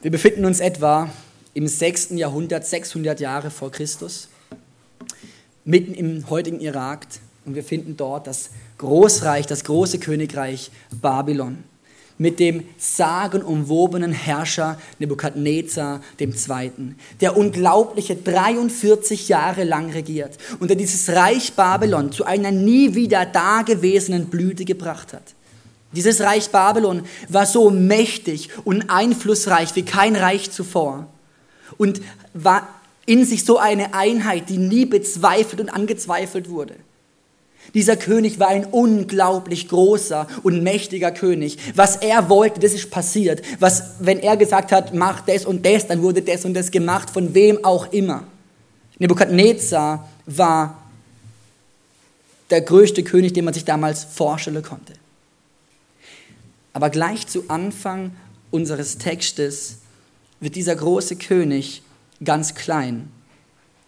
Wir befinden uns etwa im 6. Jahrhundert, 600 Jahre vor Christus, mitten im heutigen Irak und wir finden dort das Großreich, das große Königreich Babylon mit dem sagenumwobenen Herrscher Nebukadnezar II., der unglaubliche 43 Jahre lang regiert und der dieses Reich Babylon zu einer nie wieder dagewesenen Blüte gebracht hat. Dieses Reich Babylon war so mächtig und einflussreich wie kein Reich zuvor und war in sich so eine Einheit, die nie bezweifelt und angezweifelt wurde. Dieser König war ein unglaublich großer und mächtiger König. Was er wollte, das ist passiert. Was, wenn er gesagt hat, mach das und das, dann wurde das und das gemacht, von wem auch immer. Nebukadnezar war der größte König, den man sich damals vorstellen konnte. Aber gleich zu Anfang unseres Textes wird dieser große König ganz klein.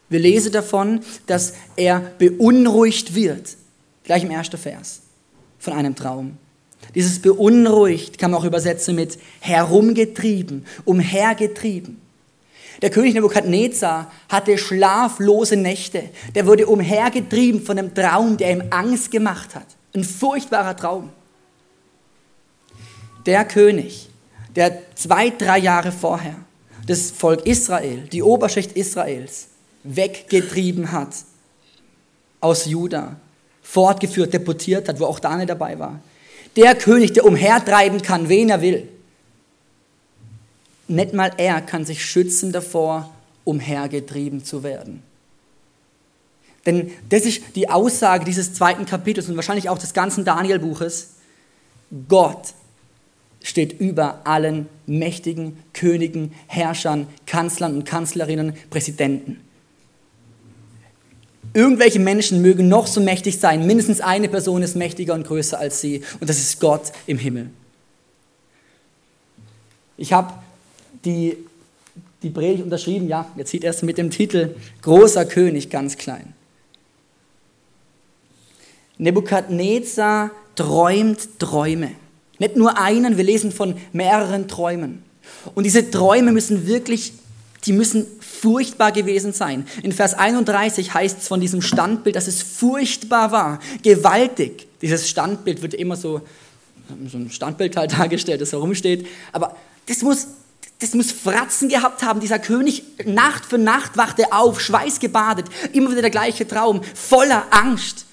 Wir lesen davon, dass er beunruhigt wird, gleich im ersten Vers von einem Traum. Dieses beunruhigt kann man auch übersetzen mit herumgetrieben, umhergetrieben. Der König Nebukadnezar hatte schlaflose Nächte. Der wurde umhergetrieben von einem Traum, der ihm Angst gemacht hat. Ein furchtbarer Traum der König, der zwei, drei Jahre vorher das Volk Israel, die Oberschicht Israels, weggetrieben hat aus Juda, fortgeführt, deportiert hat, wo auch Daniel dabei war. Der König, der umhertreiben kann, wen er will. Nicht mal er kann sich schützen davor, umhergetrieben zu werden. Denn das ist die Aussage dieses zweiten Kapitels und wahrscheinlich auch des ganzen Daniel-Buches. Gott steht über allen mächtigen Königen, Herrschern, Kanzlern und Kanzlerinnen, Präsidenten. Irgendwelche Menschen mögen noch so mächtig sein, mindestens eine Person ist mächtiger und größer als sie und das ist Gott im Himmel. Ich habe die, die Predigt unterschrieben, ja, jetzt sieht erst mit dem Titel Großer König ganz klein. Nebukadnezar träumt Träume. Nicht nur einen, wir lesen von mehreren Träumen. Und diese Träume müssen wirklich, die müssen furchtbar gewesen sein. In Vers 31 heißt es von diesem Standbild, dass es furchtbar war, gewaltig. Dieses Standbild wird immer so, so ein Standbild halt dargestellt, das herumsteht. Aber das muss, das muss Fratzen gehabt haben. Dieser König, Nacht für Nacht wachte auf, schweißgebadet, immer wieder der gleiche Traum, voller Angst.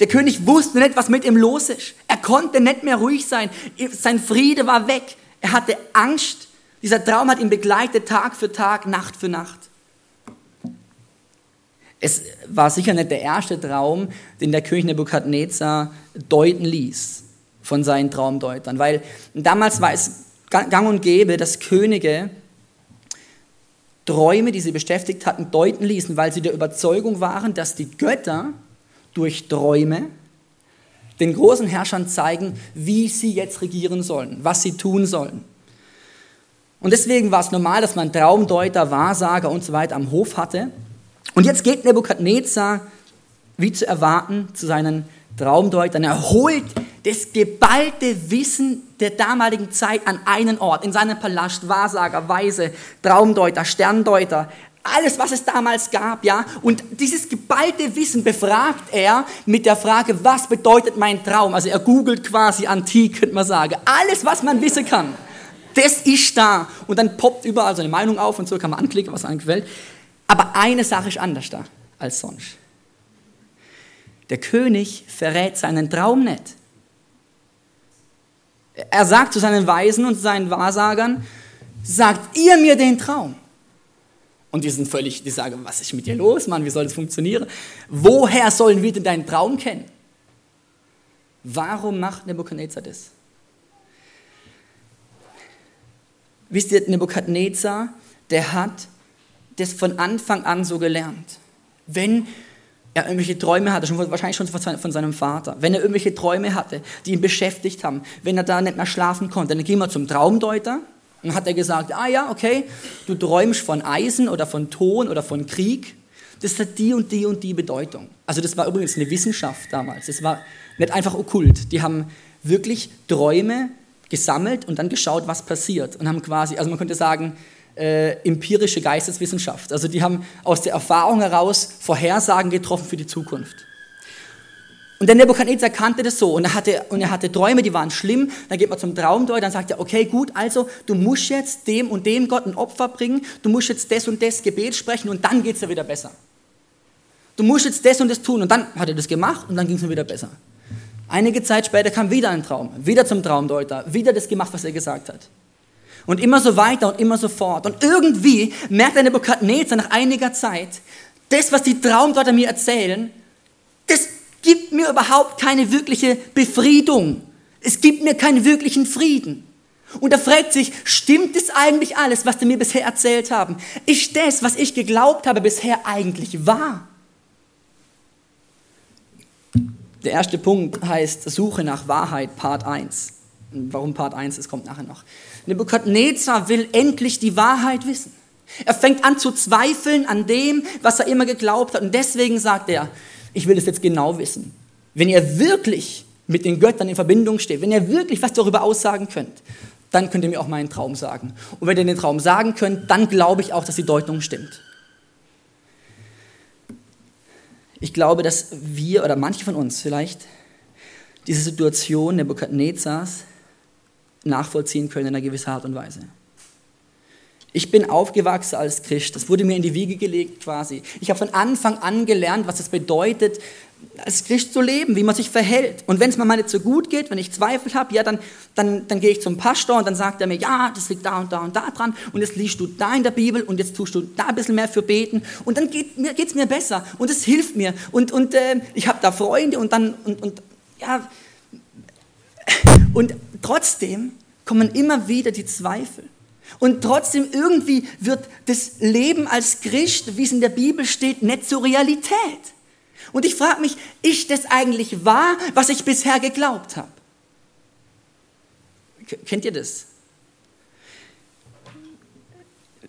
Der König wusste nicht, was mit ihm los ist. Er konnte nicht mehr ruhig sein. Sein Friede war weg. Er hatte Angst. Dieser Traum hat ihn begleitet Tag für Tag, Nacht für Nacht. Es war sicher nicht der erste Traum, den der König Nebukadnezar deuten ließ von seinen Traumdeutern, weil damals war es gang und gäbe, dass Könige Träume, die sie beschäftigt hatten, deuten ließen, weil sie der Überzeugung waren, dass die Götter durch Träume den großen Herrschern zeigen, wie sie jetzt regieren sollen, was sie tun sollen. Und deswegen war es normal, dass man Traumdeuter, Wahrsager und so weiter am Hof hatte. Und jetzt geht Nebukadnezar, wie zu erwarten, zu seinen Traumdeutern. Er holt das geballte Wissen der damaligen Zeit an einen Ort, in seinem Palast, Wahrsager, Weise, Traumdeuter, Sterndeuter, alles, was es damals gab, ja. Und dieses geballte Wissen befragt er mit der Frage, was bedeutet mein Traum? Also er googelt quasi antik, könnte man sagen. Alles, was man wissen kann, das ist da. Und dann poppt überall so eine Meinung auf und so kann man anklicken, was einem gefällt. Aber eine Sache ist anders da als sonst. Der König verrät seinen Traum nicht. Er sagt zu seinen Weisen und seinen Wahrsagern, sagt ihr mir den Traum. Und die sind völlig, die sagen, was ist mit dir los, Mann, wie soll das funktionieren? Woher sollen wir denn deinen Traum kennen? Warum macht Nebukadnezar das? Wisst ihr, Nebukadnezar, der hat das von Anfang an so gelernt. Wenn er irgendwelche Träume hatte, schon, wahrscheinlich schon von seinem Vater, wenn er irgendwelche Träume hatte, die ihn beschäftigt haben, wenn er da nicht mehr schlafen konnte, dann gehen wir zum Traumdeuter und hat er gesagt, ah ja, okay, du träumst von Eisen oder von Ton oder von Krieg. Das hat die und die und die Bedeutung. Also das war übrigens eine Wissenschaft damals. Das war nicht einfach okkult. Die haben wirklich Träume gesammelt und dann geschaut, was passiert. Und haben quasi, also man könnte sagen, äh, empirische Geisteswissenschaft. Also die haben aus der Erfahrung heraus Vorhersagen getroffen für die Zukunft. Und der Nebukadnezar kannte das so und er, hatte, und er hatte Träume, die waren schlimm. Dann geht man zum Traumdeut, dann sagt er, okay, gut, also du musst jetzt dem und dem Gott ein Opfer bringen, du musst jetzt das und das Gebet sprechen und dann geht es dir wieder besser. Du musst jetzt das und das tun und dann hat er das gemacht und dann ging es wieder besser. Einige Zeit später kam wieder ein Traum, wieder zum Traumdeuter, wieder das gemacht, was er gesagt hat. Und immer so weiter und immer so fort. Und irgendwie merkt der Nebukadnezar nach einiger Zeit, das, was die Traumdeuter mir erzählen, gibt mir überhaupt keine wirkliche Befriedung. Es gibt mir keinen wirklichen Frieden. Und er fragt sich, stimmt es eigentlich alles, was die mir bisher erzählt haben? Ist das, was ich geglaubt habe, bisher eigentlich wahr? Der erste Punkt heißt Suche nach Wahrheit, Part 1. Warum Part 1, das kommt nachher noch. Nebukadnezar will endlich die Wahrheit wissen. Er fängt an zu zweifeln an dem, was er immer geglaubt hat. Und deswegen sagt er, ich will es jetzt genau wissen. Wenn ihr wirklich mit den Göttern in Verbindung steht, wenn ihr wirklich was darüber aussagen könnt, dann könnt ihr mir auch meinen Traum sagen. Und wenn ihr den Traum sagen könnt, dann glaube ich auch, dass die Deutung stimmt. Ich glaube, dass wir oder manche von uns vielleicht diese Situation Nebukadnezars nachvollziehen können in einer gewissen Art und Weise. Ich bin aufgewachsen als Christ. Das wurde mir in die Wiege gelegt quasi. Ich habe von Anfang an gelernt, was es bedeutet, als Christ zu leben, wie man sich verhält. Und wenn es mir mal nicht so gut geht, wenn ich Zweifel habe, ja, dann, dann, dann gehe ich zum Pastor und dann sagt er mir, ja, das liegt da und da und da dran und jetzt liest du da in der Bibel und jetzt tust du da ein bisschen mehr für beten und dann geht es mir, mir besser und es hilft mir und, und äh, ich habe da Freunde und dann, und, und ja, und trotzdem kommen immer wieder die Zweifel. Und trotzdem irgendwie wird das Leben als Christ, wie es in der Bibel steht, nicht zur Realität. Und ich frage mich, ist das eigentlich wahr, was ich bisher geglaubt habe? Kennt ihr das?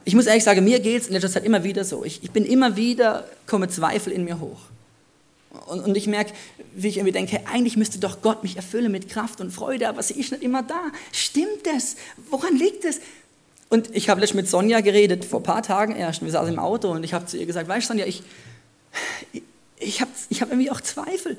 Ich muss ehrlich sagen, mir geht es in letzter Zeit immer wieder so. Ich, ich bin immer wieder, komme Zweifel in mir hoch. Und, und ich merke, wie ich irgendwie denke, eigentlich müsste doch Gott mich erfüllen mit Kraft und Freude, aber sie ist nicht immer da. Stimmt das? Woran liegt es? Und ich habe letztens mit Sonja geredet, vor ein paar Tagen erst. Wir saßen im Auto und ich habe zu ihr gesagt, weißt du Sonja, ich, ich habe ich hab irgendwie auch Zweifel.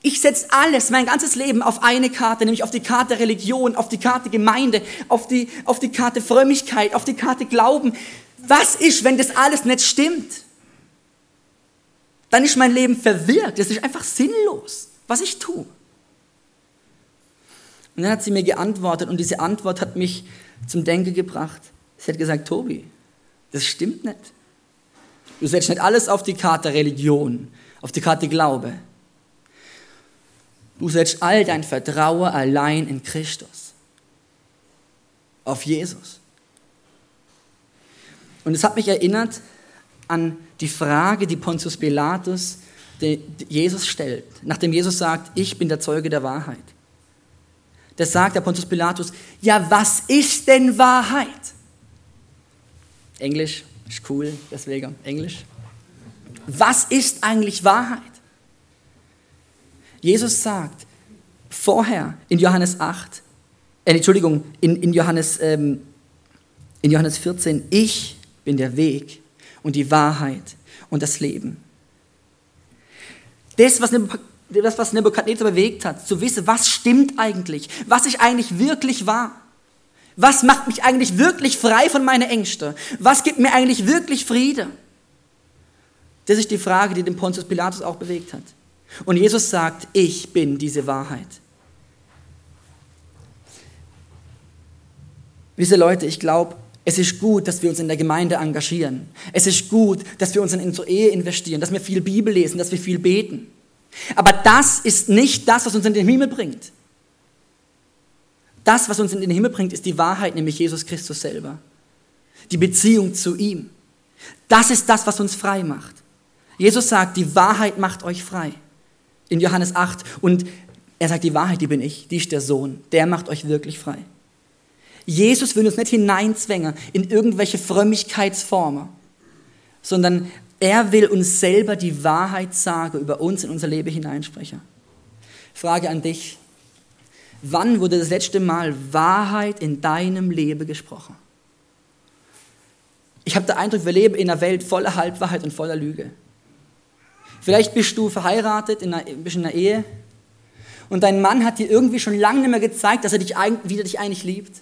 Ich setze alles, mein ganzes Leben auf eine Karte, nämlich auf die Karte Religion, auf die Karte Gemeinde, auf die, auf die Karte Frömmigkeit, auf die Karte Glauben. Was ist, wenn das alles nicht stimmt? Dann ist mein Leben verwirrt. Das ist einfach sinnlos, was ich tue. Und dann hat sie mir geantwortet und diese Antwort hat mich zum Denken gebracht. Sie hat gesagt, Tobi, das stimmt nicht. Du setzt nicht alles auf die Karte Religion, auf die Karte Glaube. Du setzt all dein Vertrauen allein in Christus, auf Jesus. Und es hat mich erinnert an die Frage, die Pontius Pilatus Jesus stellt, nachdem Jesus sagt, ich bin der Zeuge der Wahrheit. Das sagt der Pontius Pilatus, ja, was ist denn Wahrheit? Englisch ist cool, deswegen Englisch. Was ist eigentlich Wahrheit? Jesus sagt vorher in Johannes 8, äh, Entschuldigung, in, in, Johannes, ähm, in Johannes 14, ich bin der Weg und die Wahrheit und das Leben. Das, was das, was Nebukadnezar bewegt hat, zu wissen, was stimmt eigentlich, was ich eigentlich wirklich war. Was macht mich eigentlich wirklich frei von meinen Ängsten? Was gibt mir eigentlich wirklich Friede? Das ist die Frage, die den Pontius Pilatus auch bewegt hat. Und Jesus sagt, ich bin diese Wahrheit. Wisse Leute, ich glaube, es ist gut, dass wir uns in der Gemeinde engagieren. Es ist gut, dass wir uns in unsere Ehe investieren, dass wir viel Bibel lesen, dass wir viel beten. Aber das ist nicht das, was uns in den Himmel bringt. Das, was uns in den Himmel bringt, ist die Wahrheit, nämlich Jesus Christus selber. Die Beziehung zu ihm. Das ist das, was uns frei macht. Jesus sagt, die Wahrheit macht euch frei. In Johannes 8. Und er sagt, die Wahrheit, die bin ich, die ist der Sohn. Der macht euch wirklich frei. Jesus will uns nicht hineinzwängen in irgendwelche Frömmigkeitsformen, sondern er will uns selber die Wahrheit sagen, über uns in unser Leben hineinsprechen. Frage an dich. Wann wurde das letzte Mal Wahrheit in deinem Leben gesprochen? Ich habe den Eindruck, wir leben in einer Welt voller Halbwahrheit und voller Lüge. Vielleicht bist du verheiratet, in einer, bist in einer Ehe und dein Mann hat dir irgendwie schon lange nicht mehr gezeigt, dass er dich, wie er dich eigentlich liebt.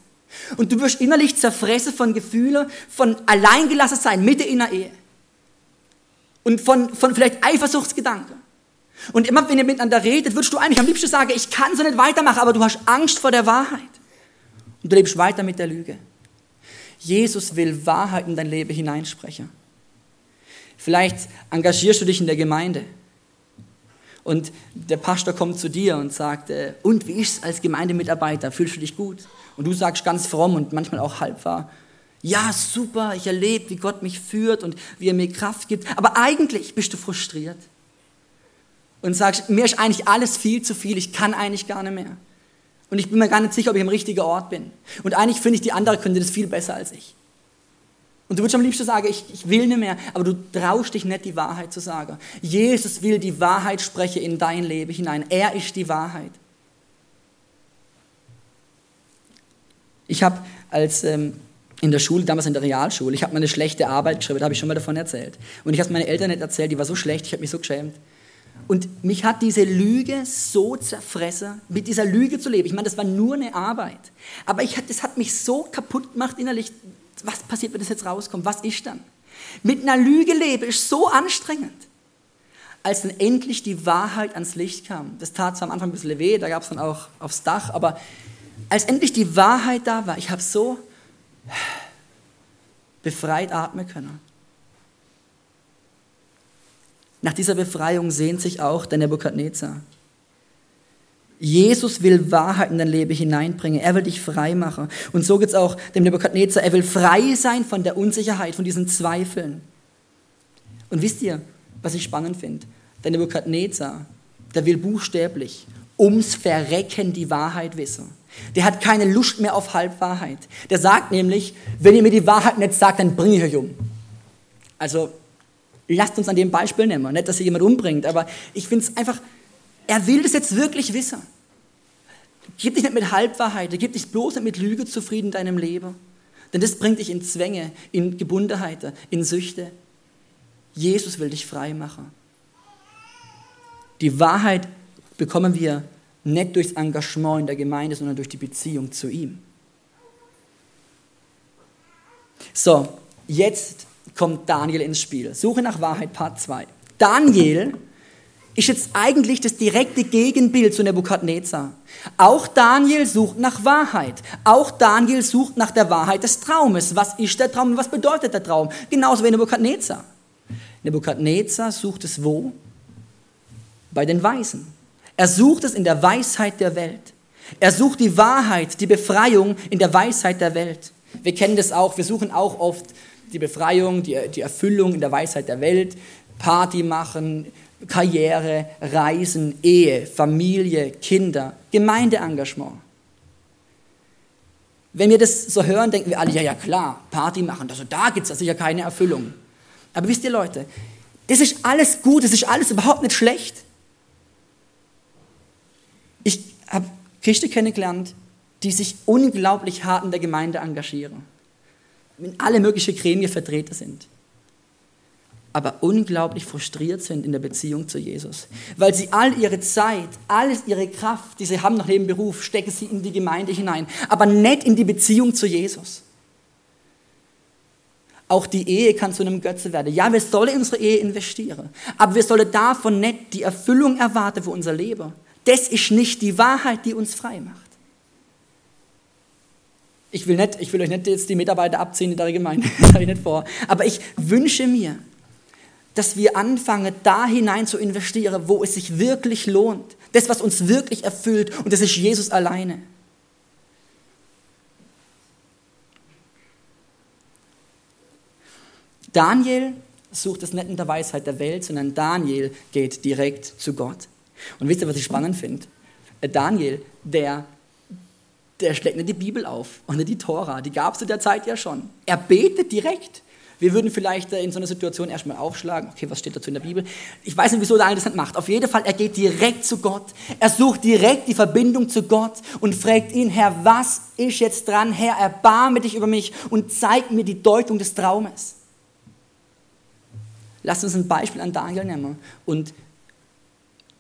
Und du wirst innerlich zerfressen von Gefühlen, von alleingelassen sein, Mitte in der Ehe. Und von, von vielleicht Eifersuchtsgedanken. Und immer wenn ihr miteinander redet, würdest du eigentlich am liebsten sagen, ich kann so nicht weitermachen, aber du hast Angst vor der Wahrheit. Und du lebst weiter mit der Lüge. Jesus will Wahrheit in dein Leben hineinsprechen. Vielleicht engagierst du dich in der Gemeinde und der Pastor kommt zu dir und sagt, äh, und wie ist es als Gemeindemitarbeiter? Fühlst du dich gut? Und du sagst ganz fromm und manchmal auch halb wahr, ja, super, ich erlebe, wie Gott mich führt und wie er mir Kraft gibt. Aber eigentlich bist du frustriert und sagst, mir ist eigentlich alles viel zu viel, ich kann eigentlich gar nicht mehr. Und ich bin mir gar nicht sicher, ob ich am richtigen Ort bin. Und eigentlich finde ich, die andere könnte das viel besser als ich. Und du würdest am liebsten sagen, ich, ich will nicht mehr, aber du traust dich nicht, die Wahrheit zu sagen. Jesus will die Wahrheit sprechen in dein Leben hinein. Er ist die Wahrheit. Ich habe als ähm, in der Schule, damals in der Realschule, ich habe mal eine schlechte Arbeit geschrieben, da habe ich schon mal davon erzählt. Und ich habe es meinen Eltern nicht erzählt, die war so schlecht, ich habe mich so geschämt. Und mich hat diese Lüge so zerfressen, mit dieser Lüge zu leben. Ich meine, das war nur eine Arbeit. Aber ich, das hat mich so kaputt gemacht innerlich. Was passiert, wenn das jetzt rauskommt? Was ist dann? Mit einer Lüge leben ist so anstrengend. Als dann endlich die Wahrheit ans Licht kam, das tat zwar am Anfang ein bisschen weh, da gab es dann auch aufs Dach, aber als endlich die Wahrheit da war, ich habe so befreit atmen können. Nach dieser Befreiung sehnt sich auch der Nebukadnezar. Jesus will Wahrheit in dein Leben hineinbringen. Er will dich frei machen. Und so geht es auch dem Nebukadnezar. Er will frei sein von der Unsicherheit, von diesen Zweifeln. Und wisst ihr, was ich spannend finde? Der Nebukadnezar, der will buchstäblich ums Verrecken die Wahrheit wissen. Der hat keine Lust mehr auf Halbwahrheit. Der sagt nämlich, wenn ihr mir die Wahrheit nicht sagt, dann bringe ich euch um. Also lasst uns an dem Beispiel nehmen. Nicht, dass ihr jemand umbringt, aber ich finde es einfach, er will das jetzt wirklich wissen. Gib dich nicht mit Halbwahrheit, gib dich bloß nicht mit Lüge zufrieden in deinem Leben. Denn das bringt dich in Zwänge, in Gebundenheiten, in Süchte. Jesus will dich frei machen. Die Wahrheit bekommen wir nicht durchs Engagement in der Gemeinde, sondern durch die Beziehung zu ihm. So, jetzt kommt Daniel ins Spiel. Suche nach Wahrheit, Part 2. Daniel ist jetzt eigentlich das direkte Gegenbild zu Nebukadnezar. Auch Daniel sucht nach Wahrheit. Auch Daniel sucht nach der Wahrheit des Traumes. Was ist der Traum und was bedeutet der Traum? Genauso wie Nebukadnezar. Nebukadnezar sucht es wo? Bei den Weisen. Er sucht es in der Weisheit der Welt. Er sucht die Wahrheit, die Befreiung in der Weisheit der Welt. Wir kennen das auch, wir suchen auch oft die Befreiung, die, die Erfüllung in der Weisheit der Welt, Party machen, Karriere, Reisen, Ehe, Familie, Kinder, Gemeindeengagement. Wenn wir das so hören, denken wir alle, ja, ja klar, Party machen, also da gibt es sicher keine Erfüllung. Aber wisst ihr Leute, das ist alles gut, das ist alles überhaupt nicht schlecht. Ich Christen kennengelernt, die sich unglaublich hart in der Gemeinde engagieren wenn alle möglichen Gremien vertreten sind, aber unglaublich frustriert sind in der Beziehung zu Jesus, weil sie all ihre Zeit, alles ihre Kraft, die sie haben nach dem Beruf, stecken sie in die Gemeinde hinein, aber nicht in die Beziehung zu Jesus. Auch die Ehe kann zu einem Götze werden. Ja, wir sollen in unsere Ehe investieren, aber wir sollen davon nicht die Erfüllung erwarten für unser Leben. Das ist nicht die Wahrheit, die uns frei macht. Ich will, nicht, ich will euch nicht jetzt die Mitarbeiter abziehen in der Gemeinde, das habe ich nicht vor. Aber ich wünsche mir, dass wir anfangen, da hinein zu investieren, wo es sich wirklich lohnt. Das, was uns wirklich erfüllt. Und das ist Jesus alleine. Daniel sucht es nicht in der Weisheit der Welt, sondern Daniel geht direkt zu Gott. Und wisst ihr, was ich spannend finde? Daniel, der der schlägt nicht die Bibel auf und nicht die Tora, die gab es zu der Zeit ja schon. Er betet direkt. Wir würden vielleicht äh, in so einer Situation erstmal aufschlagen, okay, was steht dazu in der Bibel? Ich weiß nicht, wieso Daniel das nicht macht. Auf jeden Fall, er geht direkt zu Gott. Er sucht direkt die Verbindung zu Gott und fragt ihn, Herr, was ist jetzt dran? Herr, erbarme dich über mich und zeig mir die Deutung des Traumes. Lass uns ein Beispiel an Daniel nehmen und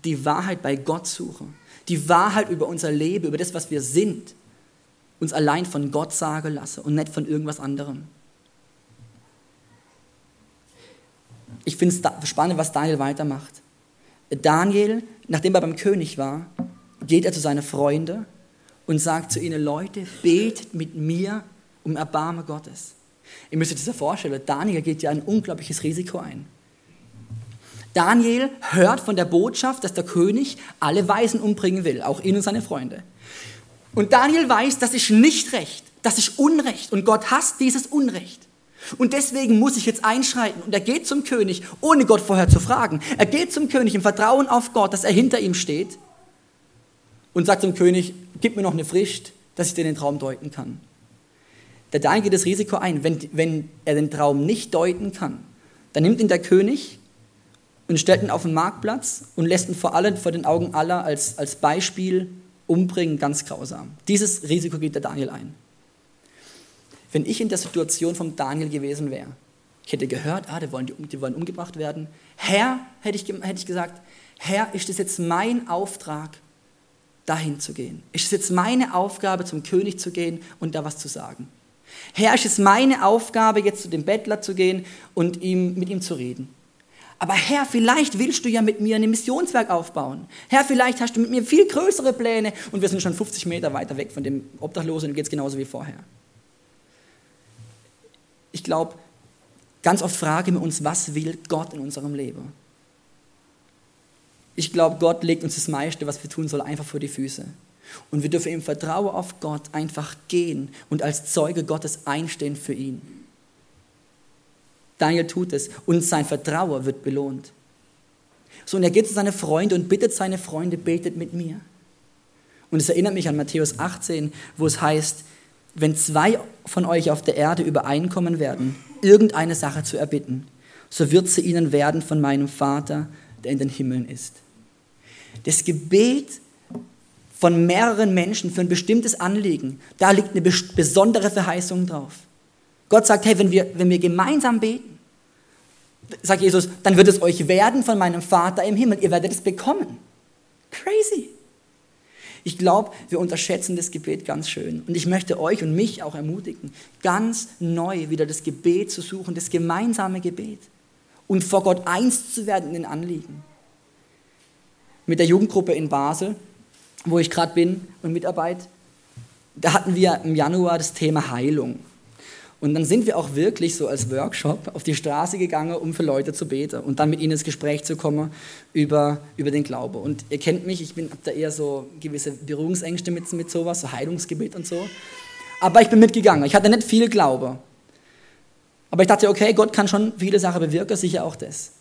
die Wahrheit bei Gott suchen. Die Wahrheit über unser Leben, über das, was wir sind, uns allein von Gott sagen lassen und nicht von irgendwas anderem. ich finde es spannend, was Daniel weitermacht. Daniel, nachdem er beim König war, geht er zu seinen Freunden und sagt zu ihnen, Leute, betet mit mir um Erbarme Gottes. Ihr müsst euch das vorstellen, Daniel geht ja ein unglaubliches Risiko ein. Daniel hört von der Botschaft, dass der König alle Weisen umbringen will, auch ihn und seine Freunde. Und Daniel weiß, das ist nicht recht, das ist Unrecht und Gott hasst dieses Unrecht. Und deswegen muss ich jetzt einschreiten. Und er geht zum König, ohne Gott vorher zu fragen. Er geht zum König im Vertrauen auf Gott, dass er hinter ihm steht. Und sagt zum König, gib mir noch eine Frist, dass ich dir den Traum deuten kann. Der Daniel geht das Risiko ein, wenn, wenn er den Traum nicht deuten kann, dann nimmt ihn der König und stellt ihn auf den Marktplatz und lässt ihn vor allem vor den Augen aller als, als Beispiel umbringen, ganz grausam. Dieses Risiko geht der Daniel ein wenn ich in der Situation von Daniel gewesen wäre. Ich hätte gehört, ah, die wollen, die wollen umgebracht werden. Herr, hätte ich, hätte ich gesagt, Herr, ist es jetzt mein Auftrag, dahin zu gehen? Ist es jetzt meine Aufgabe, zum König zu gehen und da was zu sagen? Herr, ist es meine Aufgabe, jetzt zu dem Bettler zu gehen und ihm, mit ihm zu reden? Aber Herr, vielleicht willst du ja mit mir ein Missionswerk aufbauen. Herr, vielleicht hast du mit mir viel größere Pläne und wir sind schon 50 Meter weiter weg von dem Obdachlosen und geht es genauso wie vorher ich glaube, ganz oft fragen wir uns, was will Gott in unserem Leben? Ich glaube, Gott legt uns das meiste, was wir tun sollen, einfach vor die Füße. Und wir dürfen im Vertrauen auf Gott einfach gehen und als Zeuge Gottes einstehen für ihn. Daniel tut es und sein Vertrauen wird belohnt. So, und er geht zu seinen Freunden und bittet seine Freunde, betet mit mir. Und es erinnert mich an Matthäus 18, wo es heißt, wenn zwei von euch auf der Erde übereinkommen werden, irgendeine Sache zu erbitten, so wird sie ihnen werden von meinem Vater, der in den Himmeln ist. Das Gebet von mehreren Menschen für ein bestimmtes Anliegen, da liegt eine besondere Verheißung drauf. Gott sagt, hey, wenn wir, wenn wir gemeinsam beten, sagt Jesus, dann wird es euch werden von meinem Vater im Himmel. Ihr werdet es bekommen. Crazy. Ich glaube, wir unterschätzen das Gebet ganz schön. Und ich möchte euch und mich auch ermutigen, ganz neu wieder das Gebet zu suchen, das gemeinsame Gebet. Und vor Gott eins zu werden in den Anliegen. Mit der Jugendgruppe in Basel, wo ich gerade bin und mitarbeite, da hatten wir im Januar das Thema Heilung. Und dann sind wir auch wirklich so als Workshop auf die Straße gegangen, um für Leute zu beten und dann mit ihnen ins Gespräch zu kommen über, über den Glaube. Und ihr kennt mich, ich habe da eher so gewisse Berührungsängste mit, mit sowas, so Heilungsgebet und so. Aber ich bin mitgegangen. Ich hatte nicht viel Glaube. Aber ich dachte, okay, Gott kann schon viele Sachen bewirken, sicher auch das.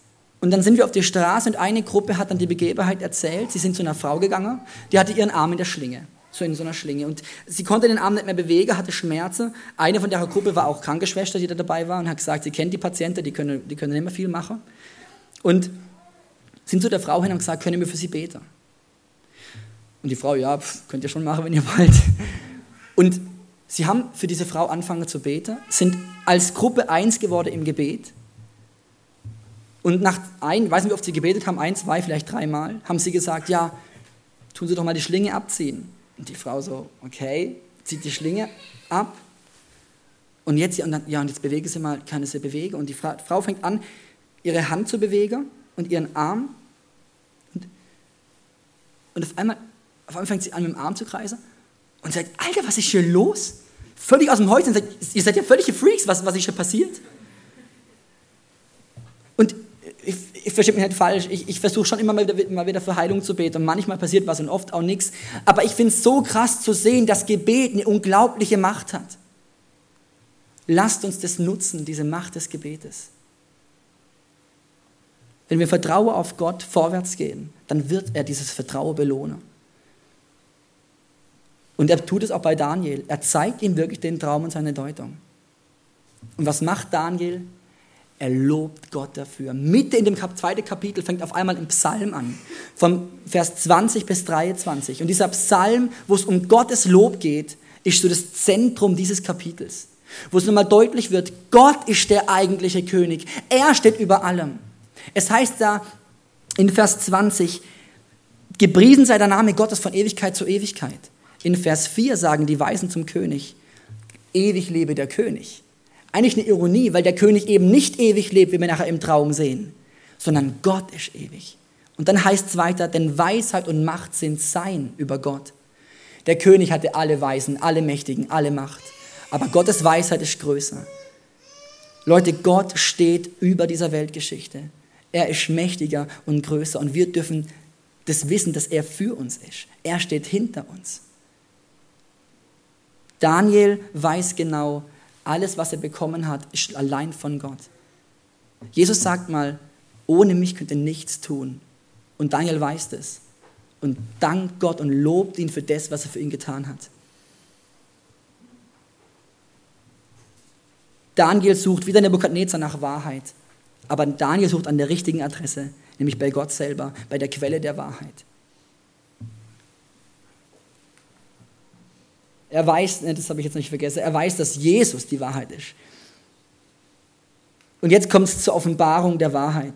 Und dann sind wir auf die Straße und eine Gruppe hat dann die Begebenheit erzählt. Sie sind zu einer Frau gegangen, die hatte ihren Arm in der Schlinge so in so einer Schlinge. Und sie konnte den Arm nicht mehr bewegen, hatte Schmerzen. Eine von der Gruppe war auch Krankenschwester, die da dabei war und hat gesagt, sie kennt die Patienten, die können, die können nicht mehr viel machen. Und sind zu der Frau hin und gesagt, können wir für sie beten? Und die Frau, ja, pf, könnt ihr schon machen, wenn ihr wollt. Und sie haben für diese Frau angefangen zu beten, sind als Gruppe eins geworden im Gebet. Und nach ein, weiß nicht, wie oft sie gebetet haben, ein, zwei, vielleicht dreimal, haben sie gesagt, ja, tun Sie doch mal die Schlinge abziehen. Und die Frau so, okay, zieht die Schlinge ab. Und jetzt, und dann, ja, und jetzt bewege sie mal, kann sie bewegen. Und die Frau fängt an, ihre Hand zu bewegen und ihren Arm. Und, und auf, einmal, auf einmal fängt sie an, mit dem Arm zu kreisen und sagt, Alter, was ist hier los? Völlig aus dem Häuschen. Sagt, ihr seid ja völlige Freaks, was, was ist hier passiert? Und verstehe mich nicht falsch, ich, ich versuche schon immer mal wieder, mal wieder für Heilung zu beten und manchmal passiert was und oft auch nichts. Aber ich finde es so krass zu sehen, dass Gebet eine unglaubliche Macht hat. Lasst uns das nutzen, diese Macht des Gebetes. Wenn wir Vertrauen auf Gott vorwärts gehen, dann wird er dieses Vertrauen belohnen. Und er tut es auch bei Daniel. Er zeigt ihm wirklich den Traum und seine Deutung. Und was macht Daniel? Er lobt Gott dafür. Mitte in dem zweiten Kapitel fängt auf einmal ein Psalm an, vom Vers 20 bis 23. Und dieser Psalm, wo es um Gottes Lob geht, ist so das Zentrum dieses Kapitels, wo es nochmal deutlich wird, Gott ist der eigentliche König. Er steht über allem. Es heißt da in Vers 20, gepriesen sei der Name Gottes von Ewigkeit zu Ewigkeit. In Vers 4 sagen die Weisen zum König, ewig lebe der König. Eigentlich eine Ironie, weil der König eben nicht ewig lebt, wie wir nachher im Traum sehen, sondern Gott ist ewig. Und dann heißt es weiter, denn Weisheit und Macht sind sein über Gott. Der König hatte alle Weisen, alle Mächtigen, alle Macht. Aber Gottes Weisheit ist größer. Leute, Gott steht über dieser Weltgeschichte. Er ist mächtiger und größer und wir dürfen das wissen, dass er für uns ist. Er steht hinter uns. Daniel weiß genau, alles, was er bekommen hat, ist allein von Gott. Jesus sagt mal, ohne mich könnt ihr nichts tun. Und Daniel weiß das. Und dankt Gott und lobt ihn für das, was er für ihn getan hat. Daniel sucht wieder Nebukadnezar nach Wahrheit. Aber Daniel sucht an der richtigen Adresse, nämlich bei Gott selber, bei der Quelle der Wahrheit. Er weiß, ne, das habe ich jetzt nicht vergessen, er weiß, dass Jesus die Wahrheit ist. Und jetzt kommt es zur Offenbarung der Wahrheit.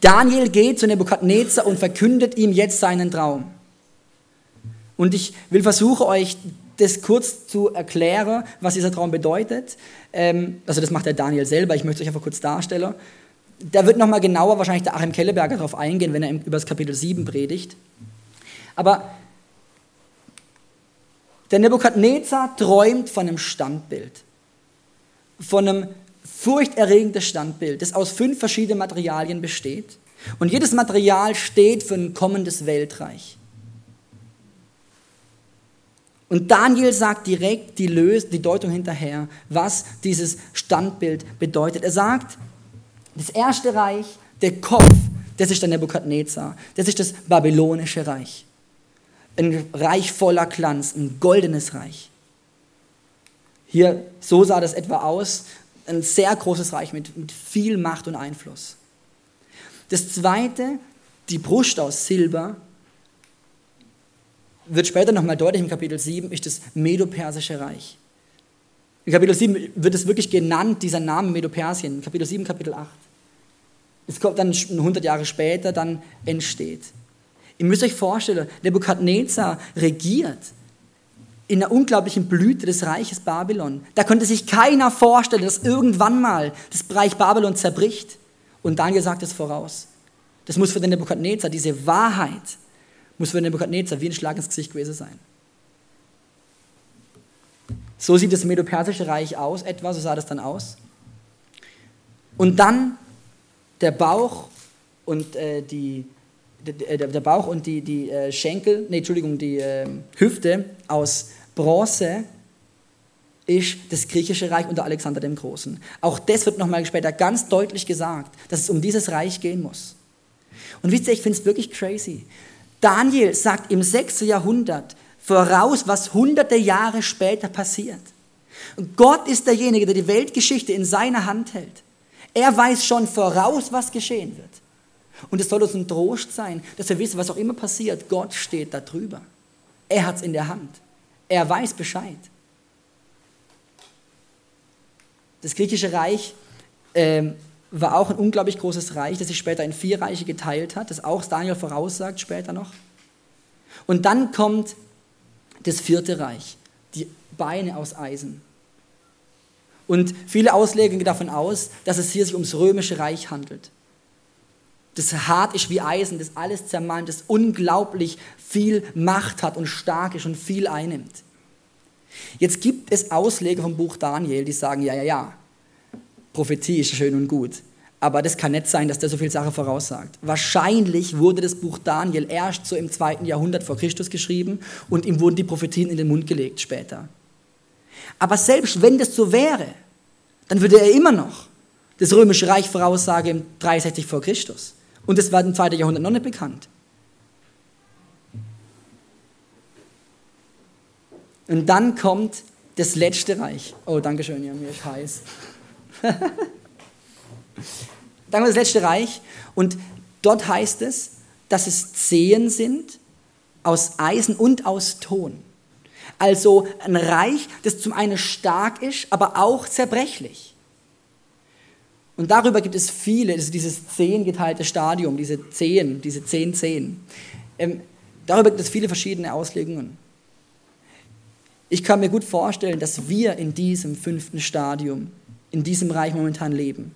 Daniel geht zu Nebukadnezar und verkündet ihm jetzt seinen Traum. Und ich will versuchen, euch das kurz zu erklären, was dieser Traum bedeutet. Ähm, also das macht der Daniel selber, ich möchte es euch einfach kurz darstellen. Da wird nochmal genauer wahrscheinlich der Achim Kelleberger darauf eingehen, wenn er über das Kapitel 7 predigt. Aber der Nebukadnezar träumt von einem Standbild, von einem furchterregenden Standbild, das aus fünf verschiedenen Materialien besteht. Und jedes Material steht für ein kommendes Weltreich. Und Daniel sagt direkt die, Lös die Deutung hinterher, was dieses Standbild bedeutet. Er sagt, das erste Reich, der Kopf, das ist der Nebukadnezar, das ist das babylonische Reich ein Reich voller Glanz, ein goldenes Reich. Hier, so sah das etwa aus, ein sehr großes Reich mit, mit viel Macht und Einfluss. Das zweite, die Brust aus Silber, wird später nochmal deutlich im Kapitel 7, ist das Medo-Persische Reich. In Kapitel 7 wird es wirklich genannt, dieser Name Medo-Persien, Kapitel 7, Kapitel 8. Es kommt dann 100 Jahre später, dann entsteht. Ihr müsst euch vorstellen, Nebukadnezar regiert in einer unglaublichen Blüte des Reiches Babylon. Da konnte sich keiner vorstellen, dass irgendwann mal das Reich Babylon zerbricht. Und Daniel sagt es voraus. Das muss für den Nebukadnezar, diese Wahrheit, muss für den Nebukadnezar wie ein Schlag ins Gesicht gewesen sein. So sieht das Medo-Persische Reich aus, etwa, so sah das dann aus. Und dann der Bauch und äh, die der Bauch und die, die äh, Schenkel, nee, Entschuldigung, die äh, Hüfte aus Bronze ist das griechische Reich unter Alexander dem Großen. Auch das wird nochmal später ganz deutlich gesagt, dass es um dieses Reich gehen muss. Und wisst ihr, ich finde es wirklich crazy. Daniel sagt im 6. Jahrhundert voraus, was hunderte Jahre später passiert. Gott ist derjenige, der die Weltgeschichte in seiner Hand hält. Er weiß schon voraus, was geschehen wird. Und es soll uns ein Trost sein, dass wir wissen, was auch immer passiert, Gott steht da drüber. Er hat es in der Hand. Er weiß Bescheid. Das griechische Reich ähm, war auch ein unglaublich großes Reich, das sich später in vier Reiche geteilt hat, das auch Daniel voraussagt später noch. Und dann kommt das vierte Reich, die Beine aus Eisen. Und viele Ausleger gehen davon aus, dass es hier sich ums römische Reich handelt das hart ist wie Eisen, das alles zermalmt, das unglaublich viel Macht hat und stark ist und viel einnimmt. Jetzt gibt es Ausleger vom Buch Daniel, die sagen, ja, ja, ja, Prophetie ist schön und gut, aber das kann nicht sein, dass der so viel Sache voraussagt. Wahrscheinlich wurde das Buch Daniel erst so im zweiten Jahrhundert vor Christus geschrieben und ihm wurden die Prophetien in den Mund gelegt später. Aber selbst wenn das so wäre, dann würde er immer noch das römische Reich voraussagen im 63 vor Christus. Und das war im zweiten Jahrhundert noch nicht bekannt. Und dann kommt das letzte Reich. Oh, danke schön, ja, mir ist heiß. Dann kommt das letzte Reich und dort heißt es, dass es Zehen sind aus Eisen und aus Ton. Also ein Reich, das zum einen stark ist, aber auch zerbrechlich. Und darüber gibt es viele, also dieses zehn geteilte Stadium, diese zehn, diese zehn Zehen. Ähm, darüber gibt es viele verschiedene Auslegungen. Ich kann mir gut vorstellen, dass wir in diesem fünften Stadium, in diesem Reich momentan leben.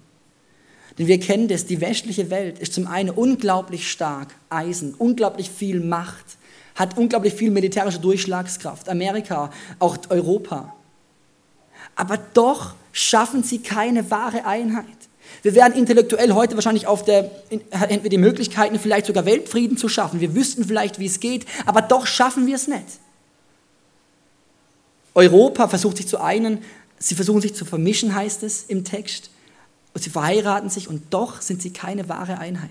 Denn wir kennen das, die westliche Welt ist zum einen unglaublich stark, Eisen, unglaublich viel Macht, hat unglaublich viel militärische Durchschlagskraft, Amerika, auch Europa. Aber doch schaffen sie keine wahre Einheit. Wir wären intellektuell heute wahrscheinlich auf der, hätten wir die Möglichkeiten, vielleicht sogar Weltfrieden zu schaffen. Wir wüssten vielleicht, wie es geht, aber doch schaffen wir es nicht. Europa versucht sich zu einen, sie versuchen sich zu vermischen, heißt es im Text. Und sie verheiraten sich und doch sind sie keine wahre Einheit.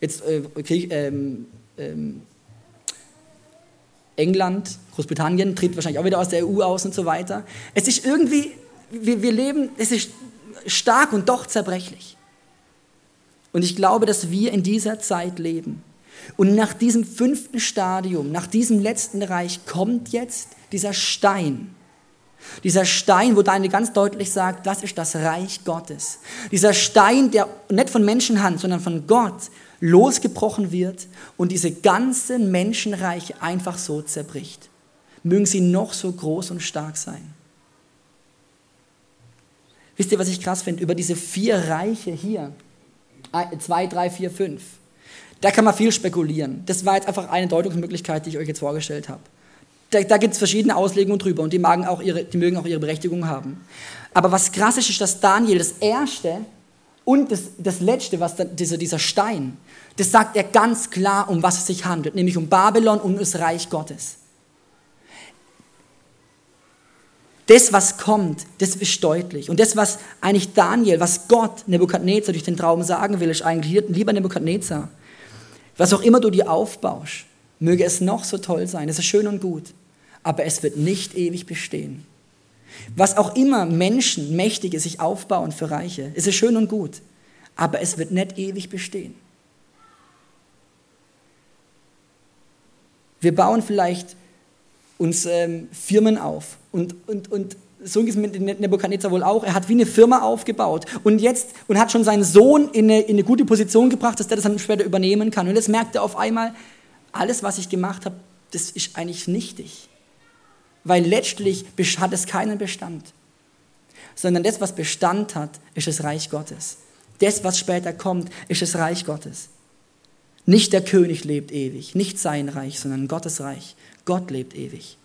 Jetzt äh, Krieg, ähm, ähm, England, Großbritannien tritt wahrscheinlich auch wieder aus der EU aus und so weiter. Es ist irgendwie, wir, wir leben, es ist stark und doch zerbrechlich. Und ich glaube, dass wir in dieser Zeit leben. Und nach diesem fünften Stadium, nach diesem letzten Reich kommt jetzt dieser Stein. Dieser Stein, wo Daniel ganz deutlich sagt, das ist das Reich Gottes. Dieser Stein, der nicht von Menschenhand, sondern von Gott losgebrochen wird und diese ganzen Menschenreiche einfach so zerbricht. Mögen sie noch so groß und stark sein. Wisst ihr, was ich krass finde? Über diese vier Reiche hier, zwei, drei, vier, fünf, da kann man viel spekulieren. Das war jetzt einfach eine Deutungsmöglichkeit, die ich euch jetzt vorgestellt habe. Da, da gibt es verschiedene Auslegungen drüber und die, auch ihre, die mögen auch ihre Berechtigung haben. Aber was krass ist, ist, dass Daniel das Erste und das, das Letzte, was da, dieser, dieser Stein, das sagt er ganz klar, um was es sich handelt, nämlich um Babylon und das Reich Gottes. Das, was kommt, das ist deutlich. Und das, was eigentlich Daniel, was Gott Nebukadnezar durch den Traum sagen will, ist eigentlich, lieber Nebukadnezar, was auch immer du dir aufbaust, möge es noch so toll sein, es ist schön und gut, aber es wird nicht ewig bestehen. Was auch immer Menschen, Mächtige sich aufbauen für Reiche, es ist schön und gut, aber es wird nicht ewig bestehen. Wir bauen vielleicht uns ähm, Firmen auf und, und, und so ging es mit Nebuchadnezzar wohl auch. Er hat wie eine Firma aufgebaut und jetzt und hat schon seinen Sohn in eine, in eine gute Position gebracht, dass der das dann später übernehmen kann. Und jetzt merkt er auf einmal, alles, was ich gemacht habe, das ist eigentlich nichtig. Weil letztlich hat es keinen Bestand. Sondern das, was Bestand hat, ist das Reich Gottes. Das, was später kommt, ist das Reich Gottes. Nicht der König lebt ewig, nicht sein Reich, sondern Gottes Reich. Gott lebt ewig.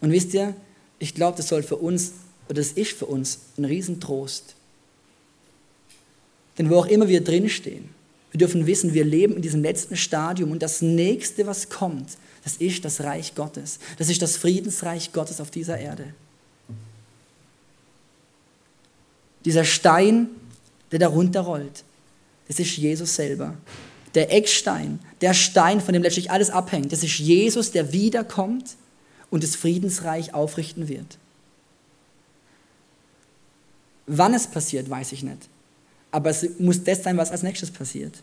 Und wisst ihr, ich glaube, das soll für uns, oder das ist für uns ein Riesentrost. Denn wo auch immer wir drinstehen, wir dürfen wissen, wir leben in diesem letzten Stadium und das nächste, was kommt, das ist das Reich Gottes. Das ist das Friedensreich Gottes auf dieser Erde. Dieser Stein, der darunter rollt, das ist Jesus selber. Der Eckstein, der Stein, von dem letztlich alles abhängt, das ist Jesus, der wiederkommt und das Friedensreich aufrichten wird. Wann es passiert, weiß ich nicht. Aber es muss das sein, was als nächstes passiert.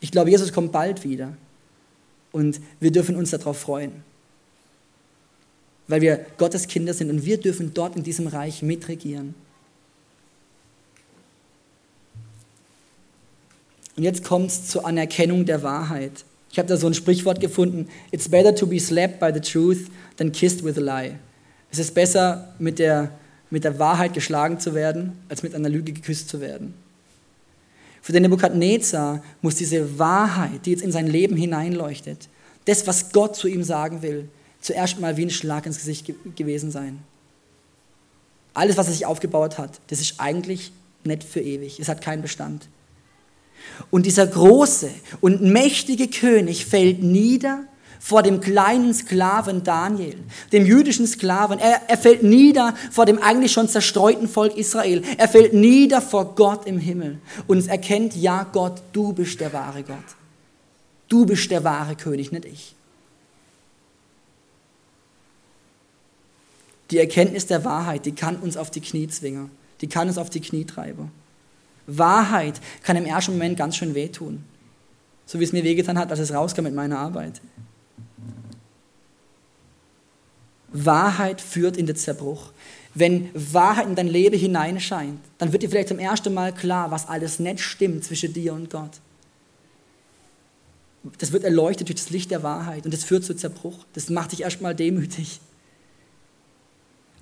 Ich glaube, Jesus kommt bald wieder. Und wir dürfen uns darauf freuen. Weil wir Gottes Kinder sind und wir dürfen dort in diesem Reich mitregieren. Und jetzt kommt es zur Anerkennung der Wahrheit. Ich habe da so ein Sprichwort gefunden: It's better to be slapped by the truth than kissed with a lie. Es ist besser, mit der, mit der Wahrheit geschlagen zu werden, als mit einer Lüge geküsst zu werden. Für den Nebukadnezar muss diese Wahrheit, die jetzt in sein Leben hineinleuchtet, das, was Gott zu ihm sagen will, zuerst mal wie ein Schlag ins Gesicht ge gewesen sein. Alles, was er sich aufgebaut hat, das ist eigentlich nicht für ewig. Es hat keinen Bestand. Und dieser große und mächtige König fällt nieder vor dem kleinen Sklaven Daniel, dem jüdischen Sklaven. Er, er fällt nieder vor dem eigentlich schon zerstreuten Volk Israel. Er fällt nieder vor Gott im Himmel und erkennt, ja Gott, du bist der wahre Gott. Du bist der wahre König, nicht ich. Die Erkenntnis der Wahrheit, die kann uns auf die Knie zwingen. Die kann uns auf die Knie treiben. Wahrheit kann im ersten Moment ganz schön wehtun. So wie es mir wehgetan hat, als es rauskam mit meiner Arbeit. Wahrheit führt in den Zerbruch. Wenn Wahrheit in dein Leben hineinscheint, dann wird dir vielleicht zum ersten Mal klar, was alles nicht stimmt zwischen dir und Gott. Das wird erleuchtet durch das Licht der Wahrheit und das führt zu Zerbruch. Das macht dich erstmal demütig.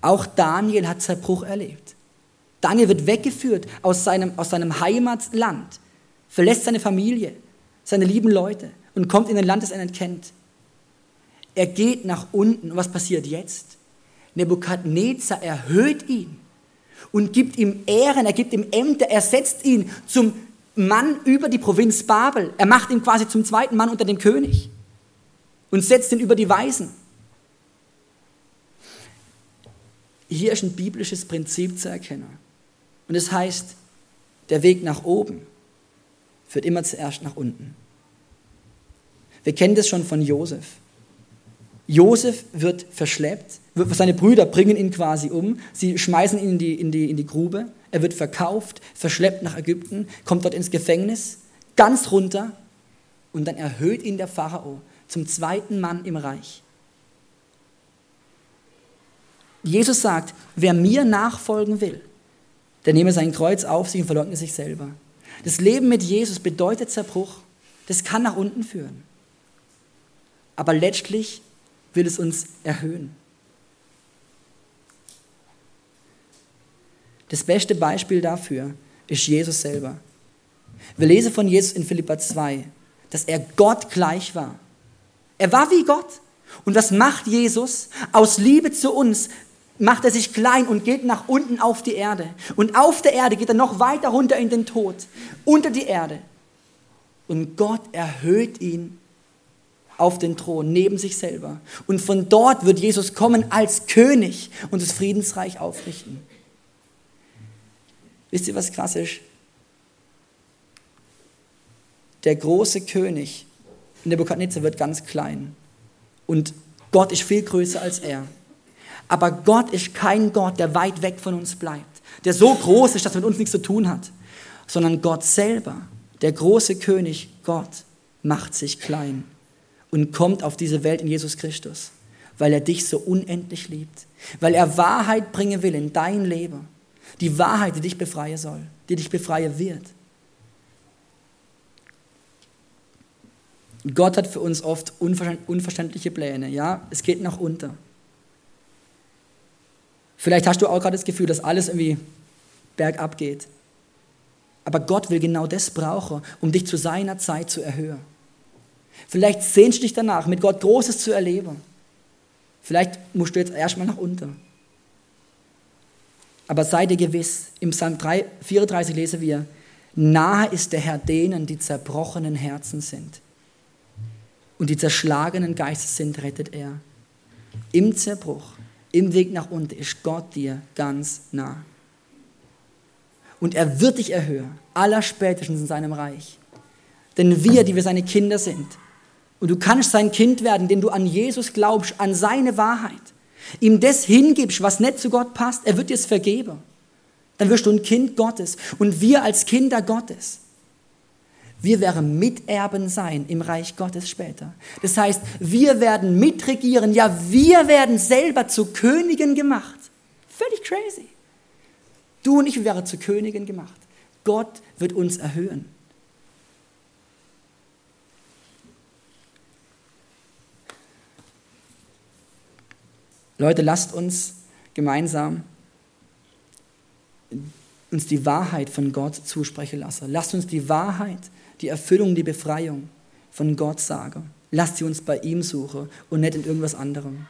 Auch Daniel hat Zerbruch erlebt. Daniel wird weggeführt aus seinem, aus seinem Heimatland, verlässt seine Familie, seine lieben Leute und kommt in ein Land, das er nicht kennt. Er geht nach unten. Und was passiert jetzt? Nebukadnezar erhöht ihn und gibt ihm Ehren, er gibt ihm Ämter, er setzt ihn zum Mann über die Provinz Babel. Er macht ihn quasi zum zweiten Mann unter dem König und setzt ihn über die Weisen. Hier ist ein biblisches Prinzip zu erkennen. Und es heißt, der Weg nach oben führt immer zuerst nach unten. Wir kennen das schon von Josef. Josef wird verschleppt, seine Brüder bringen ihn quasi um, sie schmeißen ihn in die, in, die, in die Grube, er wird verkauft, verschleppt nach Ägypten, kommt dort ins Gefängnis, ganz runter und dann erhöht ihn der Pharao zum zweiten Mann im Reich. Jesus sagt, wer mir nachfolgen will, der nehme sein Kreuz auf sich und verleugne sich selber. Das Leben mit Jesus bedeutet Zerbruch. Das kann nach unten führen. Aber letztlich will es uns erhöhen. Das beste Beispiel dafür ist Jesus selber. Wir lesen von Jesus in Philippa 2, dass er Gott gleich war. Er war wie Gott. Und was macht Jesus? Aus Liebe zu uns macht er sich klein und geht nach unten auf die Erde. Und auf der Erde geht er noch weiter runter in den Tod, unter die Erde. Und Gott erhöht ihn auf den Thron neben sich selber. Und von dort wird Jesus kommen als König und das Friedensreich aufrichten. Wisst ihr, was krass ist? Der große König in der Nebukadnezar wird ganz klein und Gott ist viel größer als er. Aber Gott ist kein Gott, der weit weg von uns bleibt, der so groß ist, dass er mit uns nichts zu tun hat, sondern Gott selber, der große König Gott, macht sich klein und kommt auf diese Welt in Jesus Christus, weil er dich so unendlich liebt, weil er Wahrheit bringen will in dein Leben, die Wahrheit, die dich befreien soll, die dich befreien wird. Gott hat für uns oft unverständliche Pläne, ja, es geht nach unter. Vielleicht hast du auch gerade das Gefühl, dass alles irgendwie bergab geht. Aber Gott will genau das brauchen, um dich zu seiner Zeit zu erhöhen. Vielleicht sehnst du dich danach, mit Gott Großes zu erleben. Vielleicht musst du jetzt erstmal nach unten. Aber sei dir gewiss, im Psalm 34 lesen wir, nahe ist der Herr denen, die zerbrochenen Herzen sind. Und die zerschlagenen Geistes sind, rettet er. Im Zerbruch, im Weg nach unten ist Gott dir ganz nah. Und er wird dich erhöhen, allerspätestens in seinem Reich. Denn wir, die wir seine Kinder sind, und du kannst sein Kind werden, indem du an Jesus glaubst, an seine Wahrheit. Ihm das hingibst, was nicht zu Gott passt, er wird dir es vergeben. Dann wirst du ein Kind Gottes. Und wir als Kinder Gottes, wir werden Miterben sein im Reich Gottes später. Das heißt, wir werden mitregieren, ja, wir werden selber zu Königen gemacht. Völlig crazy. Du und ich, werden zu Königen gemacht. Gott wird uns erhöhen. Leute, lasst uns gemeinsam uns die Wahrheit von Gott zusprechen lassen. Lasst uns die Wahrheit, die Erfüllung, die Befreiung von Gott sagen. Lasst sie uns bei ihm suchen und nicht in irgendwas anderem.